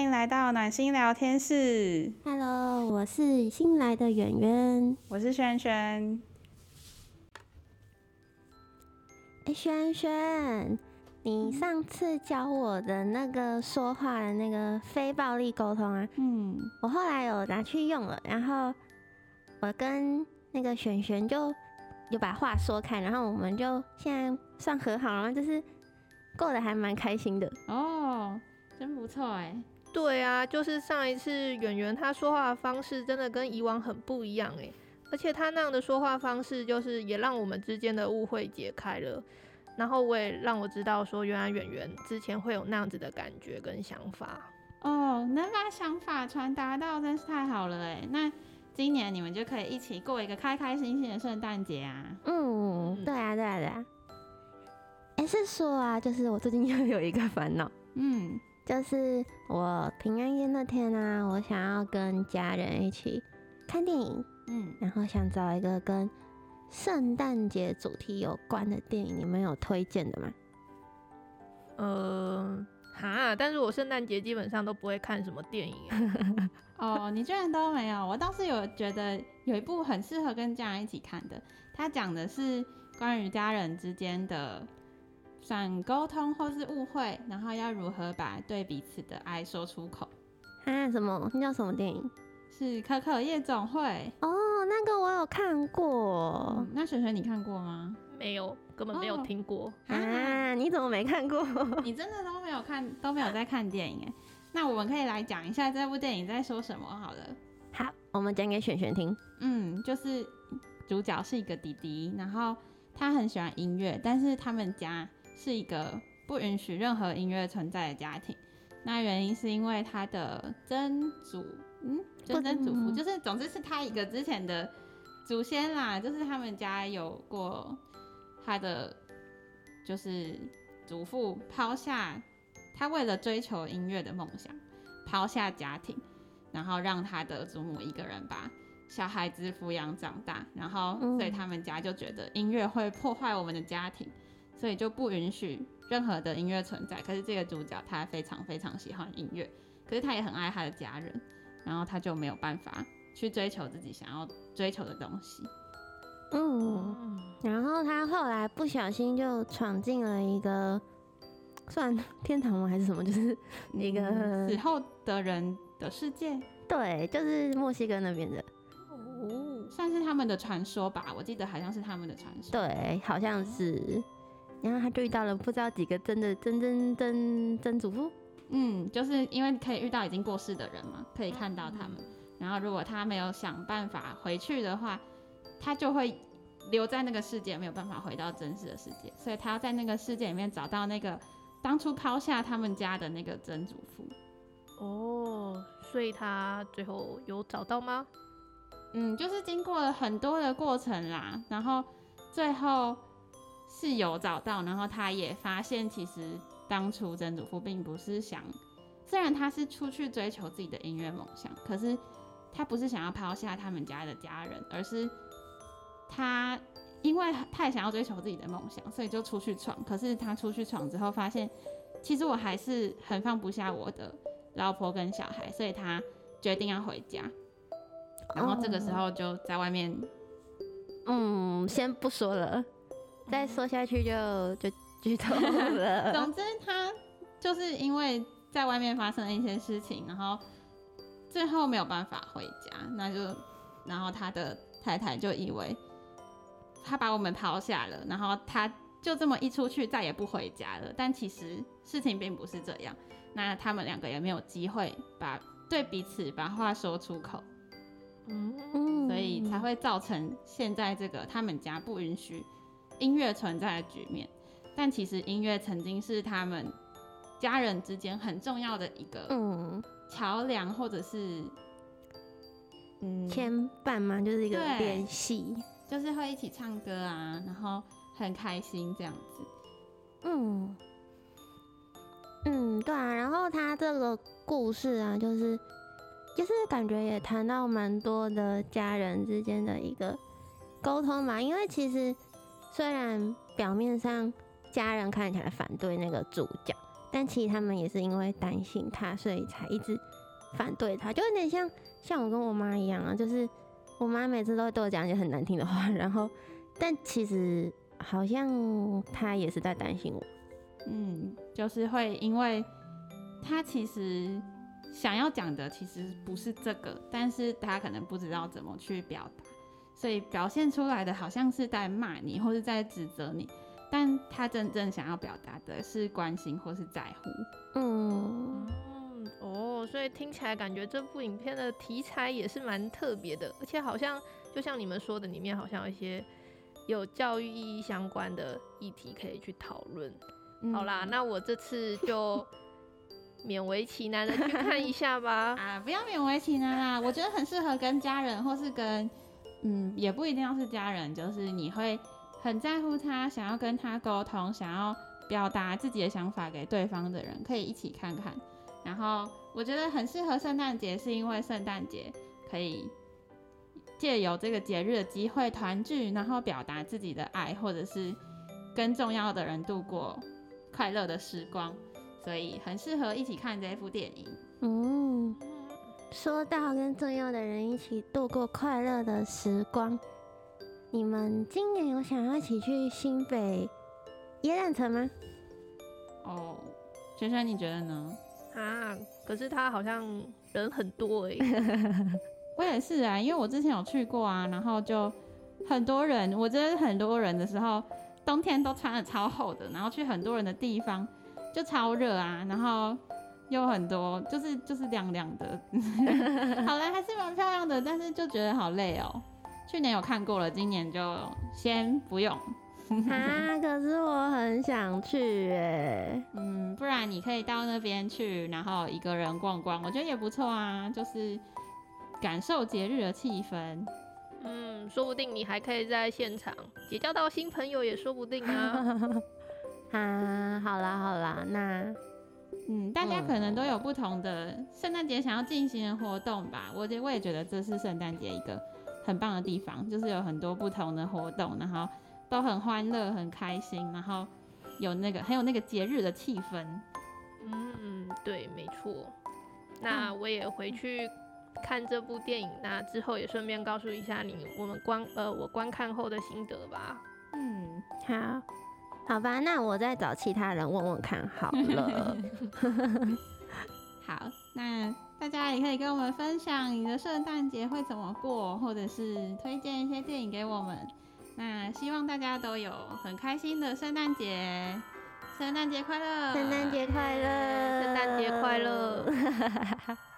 欢迎来到暖心聊天室。Hello，我是新来的圆圆，我是轩轩。哎，轩轩，你上次教我的那个说话的那个非暴力沟通啊，嗯，我后来有拿去用了，然后我跟那个轩轩就有把话说开，然后我们就现在算和好了，就是过得还蛮开心的哦，真不错哎。对啊，就是上一次圆圆他说话的方式真的跟以往很不一样诶，而且他那样的说话方式，就是也让我们之间的误会解开了，然后我也让我知道说，原来圆圆之前会有那样子的感觉跟想法哦，能把想法传达到真是太好了哎，那今年你们就可以一起过一个开开心心的圣诞节啊。嗯，对啊，对啊，对啊。哎，是说啊，就是我最近又有一个烦恼，嗯。就是我平安夜那天啊，我想要跟家人一起看电影，嗯，然后想找一个跟圣诞节主题有关的电影，你们有推荐的吗？呃，哈，但是我圣诞节基本上都不会看什么电影 哦，你居然都没有？我倒是有觉得有一部很适合跟家人一起看的，它讲的是关于家人之间的。算沟通或是误会，然后要如何把对彼此的爱说出口？啊，什么？那叫什么电影？是《可可夜总会》哦，那个我有看过。嗯、那璇璇你看过吗？没有，根本没有听过。哦、啊，你怎么没看过？你真的都没有看，都没有在看电影哎。那我们可以来讲一下这部电影在说什么好了。好，我们讲给璇璇听。嗯，就是主角是一个弟弟，然后他很喜欢音乐，但是他们家。是一个不允许任何音乐存在的家庭，那原因是因为他的曾祖，嗯，曾曾祖父，就是总之是他一个之前的祖先啦，就是他们家有过他的，就是祖父抛下他为了追求音乐的梦想，抛下家庭，然后让他的祖母一个人把小孩子抚养长大，然后所以他们家就觉得音乐会破坏我们的家庭。所以就不允许任何的音乐存在。可是这个主角他非常非常喜欢音乐，可是他也很爱他的家人，然后他就没有办法去追求自己想要追求的东西。嗯，然后他后来不小心就闯进了一个算天堂吗？还是什么？就是一个死后的人的世界。对，就是墨西哥那边的。哦，算是他们的传说吧。我记得好像是他们的传说。对，好像是。然后他就遇到了不知道几个真的真真真真祖父，嗯，就是因为可以遇到已经过世的人嘛，可以看到他们。然后如果他没有想办法回去的话，他就会留在那个世界，没有办法回到真实的世界。所以他要在那个世界里面找到那个当初抛下他们家的那个曾祖父。哦，所以他最后有找到吗？嗯，就是经过了很多的过程啦，然后最后。是有找到，然后他也发现，其实当初曾祖父并不是想，虽然他是出去追求自己的音乐梦想，可是他不是想要抛下他们家的家人，而是他因为太想要追求自己的梦想，所以就出去闯。可是他出去闯之后，发现其实我还是很放不下我的老婆跟小孩，所以他决定要回家。然后这个时候就在外面，嗯，先不说了。再说下去就就剧透 了。总之，他就是因为在外面发生了一些事情，然后最后没有办法回家，那就然后他的太太就以为他把我们抛下了，然后他就这么一出去再也不回家了。但其实事情并不是这样，那他们两个也没有机会把对彼此把话说出口，嗯，所以才会造成现在这个他们家不允许。音乐存在的局面，但其实音乐曾经是他们家人之间很重要的一个桥梁，或者是嗯牵绊嘛？就是一个联系，就是会一起唱歌啊，然后很开心这样子。嗯嗯，对啊。然后他这个故事啊，就是就是感觉也谈到蛮多的家人之间的一个沟通嘛，因为其实。虽然表面上家人看起来反对那个主角，但其实他们也是因为担心他，所以才一直反对他，就有点像像我跟我妈一样啊，就是我妈每次都会对我讲一些很难听的话，然后但其实好像他也是在担心我，嗯，就是会因为他其实想要讲的其实不是这个，但是他可能不知道怎么去表达，所以表现出来的好像是在骂你或是在指责你。但他真正想要表达的是关心或是在乎。嗯，哦，所以听起来感觉这部影片的题材也是蛮特别的，而且好像就像你们说的，里面好像有一些有教育意义相关的议题可以去讨论。嗯、好啦，那我这次就 勉为其难的去看一下吧。啊，不要勉为其难啦，我觉得很适合跟家人，或是跟嗯，也不一定要是家人，就是你会。很在乎他，想要跟他沟通，想要表达自己的想法给对方的人，可以一起看看。然后我觉得很适合圣诞节，是因为圣诞节可以借由这个节日的机会团聚，然后表达自己的爱，或者是跟重要的人度过快乐的时光，所以很适合一起看这一部电影。嗯，说到跟重要的人一起度过快乐的时光。你们今年有想要一起去新北耶诞城吗？哦，萱萱，你觉得呢？啊，可是他好像人很多哎。我也是啊，因为我之前有去过啊，然后就很多人，我觉得很多人的时候，冬天都穿的超厚的，然后去很多人的地方就超热啊，然后又很多就是就是亮亮的。好了，还是蛮漂亮的，但是就觉得好累哦。去年有看过了，今年就先不用。啊，可是我很想去哎。嗯，不然你可以到那边去，然后一个人逛逛，我觉得也不错啊，就是感受节日的气氛。嗯，说不定你还可以在现场结交到新朋友，也说不定啊。啊，好啦好啦，那嗯，大家可能都有不同的圣诞节想要进行的活动吧。我觉我也觉得这是圣诞节一个。很棒的地方就是有很多不同的活动，然后都很欢乐、很开心，然后有那个很有那个节日的气氛。嗯，对，没错。那我也回去看这部电影，那之后也顺便告诉一下你我们观呃我观看后的心得吧。嗯，好，好吧，那我再找其他人问问看好 了。好，那。大家也可以跟我们分享你的圣诞节会怎么过，或者是推荐一些电影给我们。那希望大家都有很开心的圣诞节，圣诞节快乐！圣诞节快乐！圣诞节快乐！